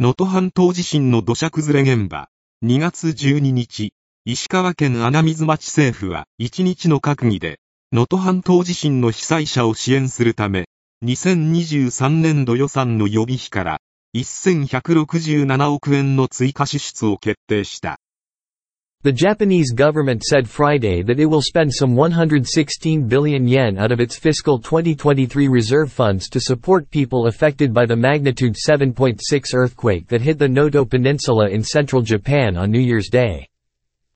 能登半島地震の土砂崩れ現場、2月12日、石川県穴水町政府は1日の閣議で、能登半島地震の被災者を支援するため、2023年度予算の予備費から1167億円の追加支出を決定した。The Japanese government said Friday that it will spend some 116 billion yen out of its fiscal 2023 reserve funds to support people affected by the magnitude 7.6 earthquake that hit the Noto Peninsula in central Japan on New Year's Day.